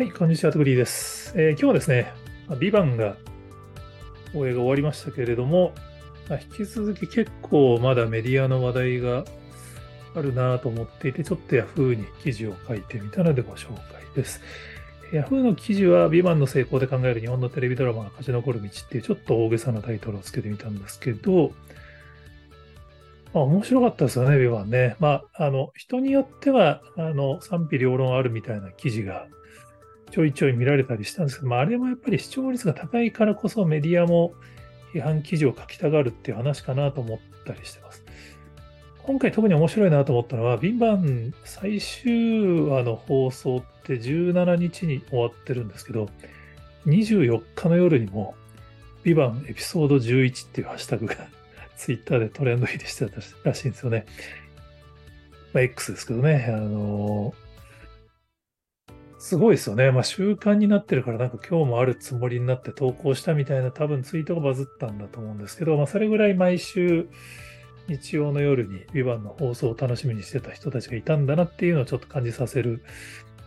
はい、こんにちは、トグリーです。えー、今日はですね、ビバンが放映が終わりましたけれども、まあ、引き続き結構まだメディアの話題があるなと思っていて、ちょっと Yahoo に記事を書いてみたのでご紹介です。Yahoo の記事は、ビバンの成功で考える日本のテレビドラマが勝ち残る道っていうちょっと大げさなタイトルをつけてみたんですけど、まあ、面白かったですよね、ビバンね。まあ、あの、人によっては、あの、賛否両論あるみたいな記事がちょいちょい見られたりしたんですけど、まあ、あれもやっぱり視聴率が高いからこそメディアも批判記事を書きたがるっていう話かなと思ったりしてます。今回特に面白いなと思ったのは、ビンバン最終話の放送って17日に終わってるんですけど、24日の夜にも、ビバンエピソード11っていうハッシュタグが ツイッターでトレンド入りしてたらしいんですよね。まあ、X ですけどね。あのーすごいですよね。まあ習慣になってるからなんか今日もあるつもりになって投稿したみたいな多分ツイートがバズったんだと思うんですけど、まあそれぐらい毎週日曜の夜にビバンの放送を楽しみにしてた人たちがいたんだなっていうのをちょっと感じさせる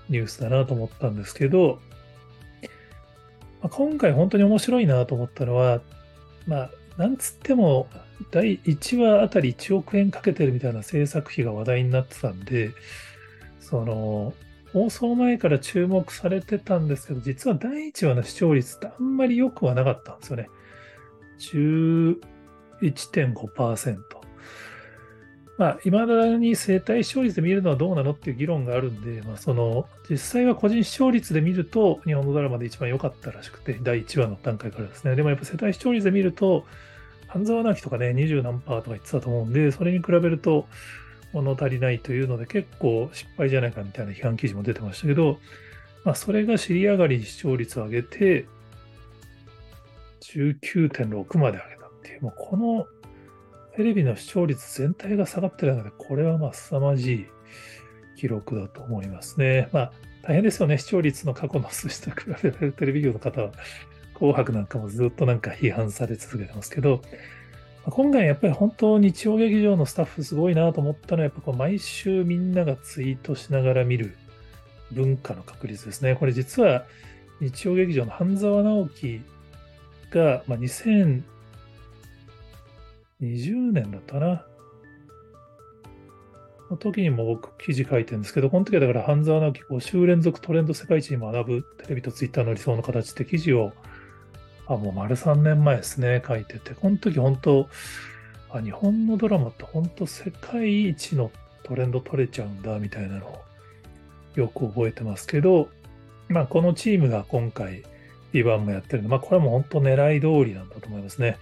ニュースだなと思ったんですけど、まあ、今回本当に面白いなと思ったのは、まあなんつっても第1話あたり1億円かけてるみたいな制作費が話題になってたんで、その放送前から注目されてたんですけど、実は第1話の視聴率ってあんまり良くはなかったんですよね。11.5%。まあ、未だに生体視聴率で見るのはどうなのっていう議論があるんで、まあ、その、実際は個人視聴率で見ると、日本のドラマで一番良かったらしくて、第1話の段階からですね。でもやっぱ世帯視聴率で見ると、半沢直樹とかね、20何パーとか言ってたと思うんで、それに比べると、物足りないというので結構失敗じゃないかみたいな批判記事も出てましたけど、まあ、それが尻上がりに視聴率を上げて、19.6まで上げたっていう、もうこのテレビの視聴率全体が下がってるので、これはまあ凄まじい記録だと思いますね。まあ大変ですよね。視聴率の過去の数字と比べられるテレビ業の方は、紅白なんかもずっとなんか批判され続けてますけど、今回やっぱり本当日曜劇場のスタッフすごいなと思ったのはやっぱこう毎週みんながツイートしながら見る文化の確率ですね。これ実は日曜劇場の半沢直樹が、まあ、2020年だったな。の時にも僕記事書いてるんですけど、この時はだから半沢直樹5週連続トレンド世界一に学ぶテレビとツイッターの理想の形って記事をあ、もう丸3年前ですね、書いてて、この時本当、あ日本のドラマって本当世界一のトレンド取れちゃうんだみたいなのをよく覚えてますけど、まあこのチームが今回、ビバンもやってるのまあこれはもう本当狙い通りなんだと思いますね。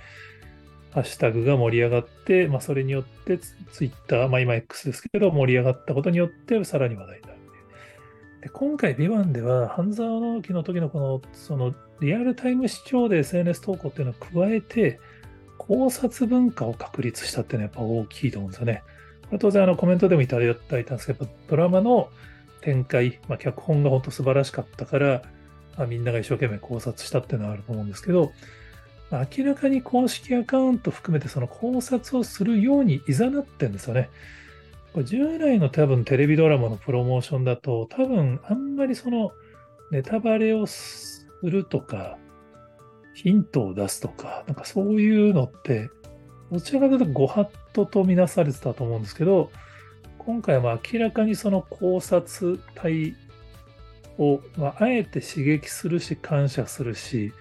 ハッシュタグが盛り上がって、まあそれによってツイッター、まあ今 X ですけど盛り上がったことによってさらに話題になる。で今回、ビバンでは、半沢直樹の時のこの、その、リアルタイム視聴で SNS 投稿っていうのを加えて、考察文化を確立したっていうのはやっぱ大きいと思うんですよね。これ当然あのコメントでもいただいたんですけど、やっぱドラマの展開、まあ、脚本が本当素晴らしかったから、まあ、みんなが一生懸命考察したっていうのはあると思うんですけど、まあ、明らかに公式アカウント含めてその考察をするようにいざなってるんですよね。従来の多分テレビドラマのプロモーションだと、多分あんまりそのネタバレをするとか、ヒントを出すとか、なんかそういうのって、どちらかというとご法度とみなされてたと思うんですけど、今回は明らかにその考察体を、まあ、あえて刺激するし、感謝するし、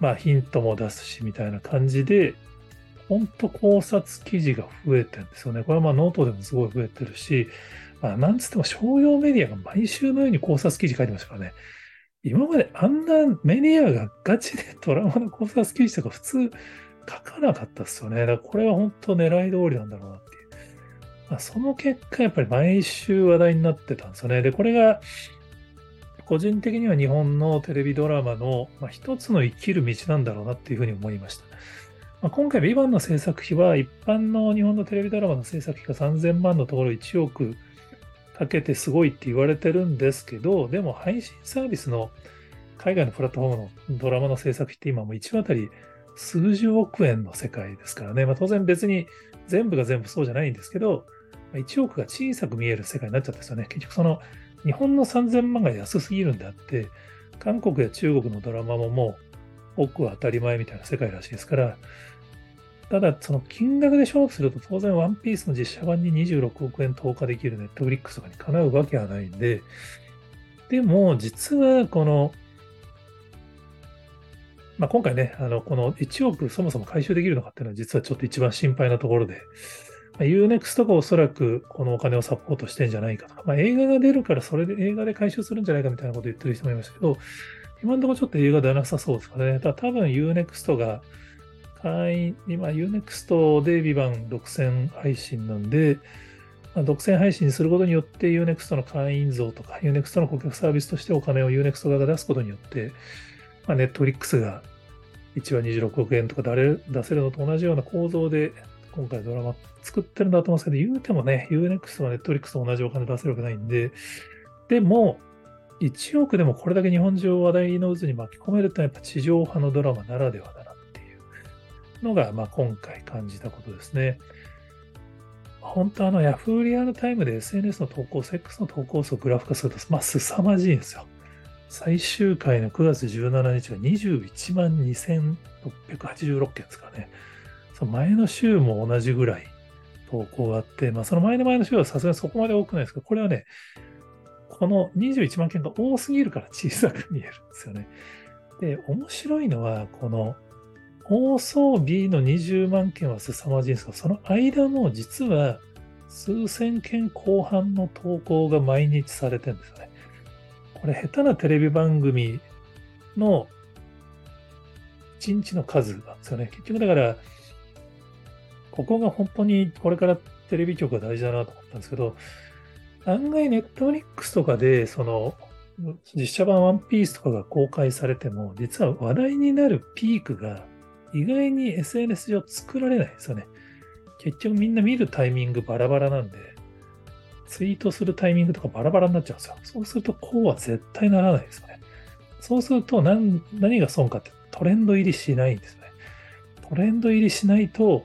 まあヒントも出すしみたいな感じで、本当考察記事が増えてるんですよね。これはまあノートでもすごい増えてるし、まあ、なんつっても商用メディアが毎週のように考察記事書いてましたからね。今まであんなメディアがガチでドラマの考察記事とか普通書かなかったですよね。だからこれは本当狙い通りなんだろうなっていう。まあ、その結果、やっぱり毎週話題になってたんですよね。で、これが個人的には日本のテレビドラマの、まあ、一つの生きる道なんだろうなっていうふうに思いました。まあ、今回、ビバンの制作費は、一般の日本のテレビドラマの制作費が3000万のところ1億かけてすごいって言われてるんですけど、でも配信サービスの海外のプラットフォームのドラマの制作費って今も1話あたり数十億円の世界ですからね。まあ、当然別に全部が全部そうじゃないんですけど、1億が小さく見える世界になっちゃったんですよね。結局その日本の3000万が安すぎるんであって、韓国や中国のドラマももうう奥は当たり前みたいな世界らしいですから、ただ、その金額で勝負すると、当然、ワンピースの実写版に26億円投下できるネットフリックスとかにかなうわけはないんで、でも、実はこの、まあ、今回ね、あの、この1億そもそも回収できるのかっていうのは実はちょっと一番心配なところで、まあ、UNEXT がおそらくこのお金をサポートしてんじゃないかとか、まあ、映画が出るからそれで映画で回収するんじゃないかみたいなこと言ってる人もいましたけど、今のところちょっと映画出なさそうですかね。ただ多分 UNEXT が会員、今 UNEXT でビバン独占配信なんで、まあ、独占配信することによって UNEXT の会員増とか UNEXT の顧客サービスとしてお金を UNEXT 側が出すことによって、まあ、Netflix が1話26億円とか出せるのと同じような構造で今回ドラマ作ってるんだと思うんですけど、言うてもね、UNEXT は Netflix と同じお金出せるわけないんで、でも、1億でもこれだけ日本中を話題の渦に巻き込めるってのはやっぱ地上波のドラマならではだなっていうのが、まあ、今回感じたことですね。本当あの Yahoo リアルタイムで SNS の投稿、セックスの投稿数をグラフ化すると、まあ、凄まじいんですよ。最終回の9月17日が21万2686件ですからね。その前の週も同じぐらい投稿があって、まあ、その前の前の週はさすがにそこまで多くないですけど、これはね、この21万件が多すぎるから小さく見えるんですよね。で、面白いのは、この放送日の20万件は凄まじいんですが、その間も実は数千件後半の投稿が毎日されてるんですよね。これ下手なテレビ番組の1日の数なんですよね。結局だから、ここが本当にこれからテレビ局が大事だなと思ったんですけど、案外ネットフリックスとかで、その、実写版ワンピースとかが公開されても、実は話題になるピークが意外に SNS 上作られないですよね。結局みんな見るタイミングバラバラなんで、ツイートするタイミングとかバラバラになっちゃうんですよ。そうするとこうは絶対ならないですよね。そうすると何何が損かってトレンド入りしないんですね。トレンド入りしないと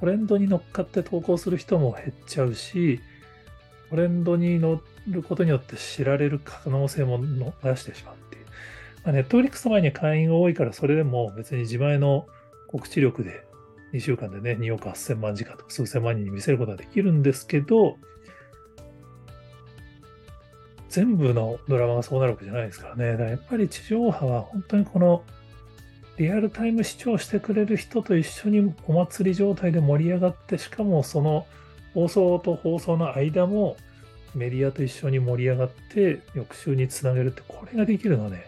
トレンドに乗っかって投稿する人も減っちゃうし、トレンドに乗ることによって知られる可能性も出してしまうっていう。まあ、ネットフリックスの前に会員が多いからそれでも別に自前の告知力で2週間でね、2億8000万時間とか数千万人に見せることができるんですけど、全部のドラマがそうなるわけじゃないですからね。だからやっぱり地上波は本当にこのリアルタイム視聴してくれる人と一緒にお祭り状態で盛り上がって、しかもその放送と放送の間もメディアと一緒に盛り上がって翌週につなげるって、これができるのはね、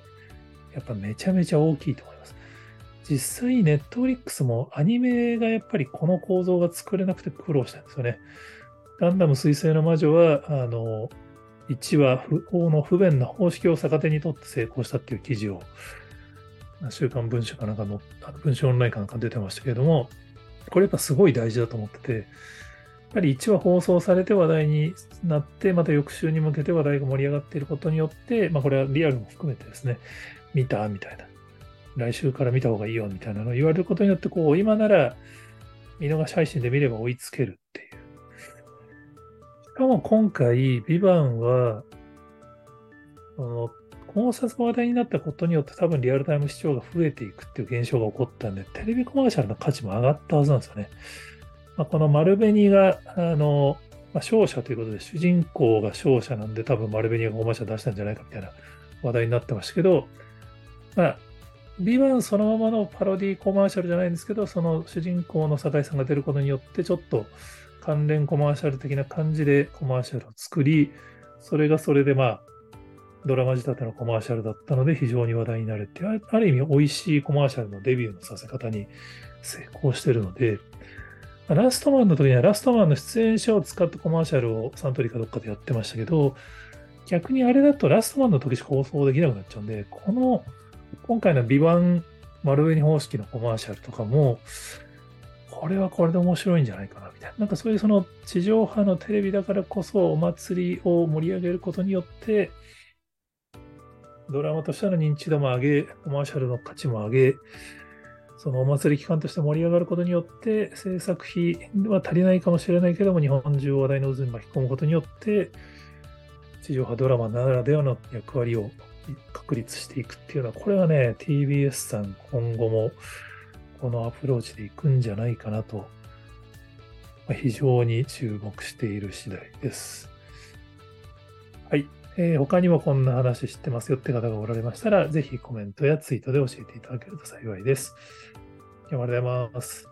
やっぱめちゃめちゃ大きいと思います。実際、ネットフリックスもアニメがやっぱりこの構造が作れなくて苦労したんですよね。ガンダム水星の魔女は、あの、1話不法の不便な方式を逆手にとって成功したっていう記事を、週刊文春かなんかの、文春オンラインかなんか出てましたけれども、これやっぱすごい大事だと思ってて、ぱり1話放送されて話題になって、また翌週に向けて話題が盛り上がっていることによって、まあこれはリアルも含めてですね、見たみたいな。来週から見た方がいいよみたいなのを言われることによって、こう、今なら見逃し配信で見れば追いつけるっていう。しかも今回、ビバンは、その考察が話題になったことによって多分リアルタイム視聴が増えていくっていう現象が起こったんで、テレビコマーシャルの価値も上がったはずなんですよね。まあ、この丸紅が、あの、まあ、勝者ということで、主人公が勝者なんで多分丸紅がコマーシャル出したんじゃないかみたいな話題になってましたけど、まあ、ビバンそのままのパロディコマーシャルじゃないんですけど、その主人公の酒井さんが出ることによって、ちょっと関連コマーシャル的な感じでコマーシャルを作り、それがそれでまあ、ドラマ仕立てのコマーシャルだったので非常に話題になるって、ある意味美味しいコマーシャルのデビューのさせ方に成功してるので、ラストマンの時にはラストマンの出演者を使ったコマーシャルをサントリーかどっかでやってましたけど、逆にあれだとラストマンの時しか放送できなくなっちゃうんで、この今回のビバン丸紅方式のコマーシャルとかも、これはこれで面白いんじゃないかな、みたいな。なんかそういうその地上波のテレビだからこそお祭りを盛り上げることによって、ドラマとしての認知度も上げ、コマーシャルの価値も上げ、そのお祭り期間として盛り上がることによって、制作費は足りないかもしれないけども、日本中を話題の渦に巻き込むことによって、地上波ドラマならではの役割を確立していくっていうのは、これはね、TBS さん今後もこのアプローチでいくんじゃないかなと、非常に注目している次第です。はい。えー、他にもこんな話知ってますよって方がおられましたら、ぜひコメントやツイートで教えていただけると幸いです。今日もありがとうございます。